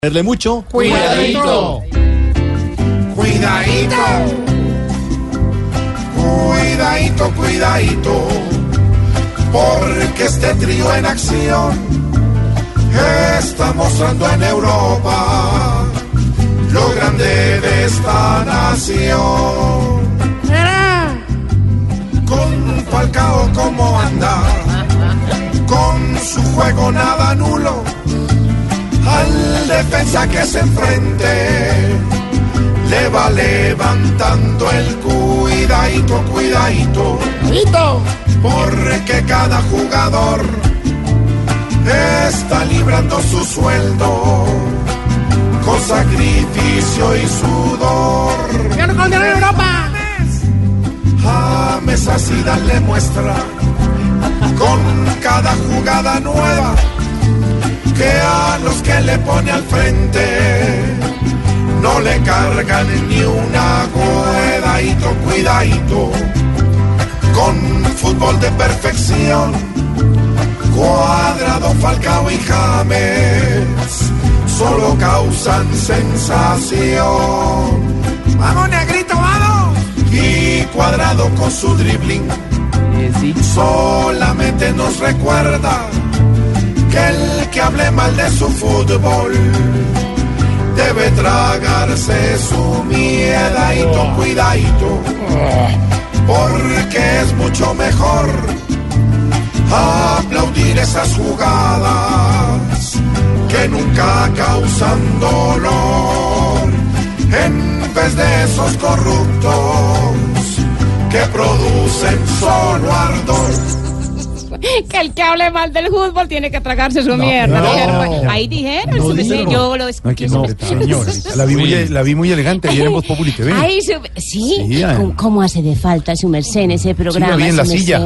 Verle mucho. Cuidadito. Cuidadito. Cuidadito, cuidadito. Porque este trío en acción está mostrando en Europa lo grande de esta nación. Con Falcao como anda, con su juego nada nulo, al defensa que se enfrente, le va levantando el cuidadito, cuidadito, porque cada jugador está librando su sueldo con sacrificio y sudor. ¡Gana con en Europa! James así darle muestra con cada jugada nueva le pone al frente. No le cargan ni una cuidadito, cuidadito. Con fútbol de perfección cuadrado, Falcao y James solo causan sensación. ¡Vamos, negrito, vamos! y cuadrado con su dribbling solamente nos recuerda hable mal de su fútbol. Debe tragarse su miedadito, cuidadito, porque es mucho mejor aplaudir esas jugadas que nunca causan dolor. En vez de esos corruptos que producen solo ardor. Que el que hable mal del fútbol tiene que tragarse su mierda. no. Ahí dijeron, No, yo lo escuché. no, la vi muy, la vi muy elegante ayer en Voz Populi TV. Ay, su- sí, Sí. ¿Cómo, cómo hace de falta su merced en ese programa? vi en la silla.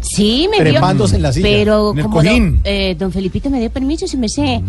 Sí, me vio. En la silla, Pero en el como cojín. don, eh, don Felipito me dio permiso, su merced.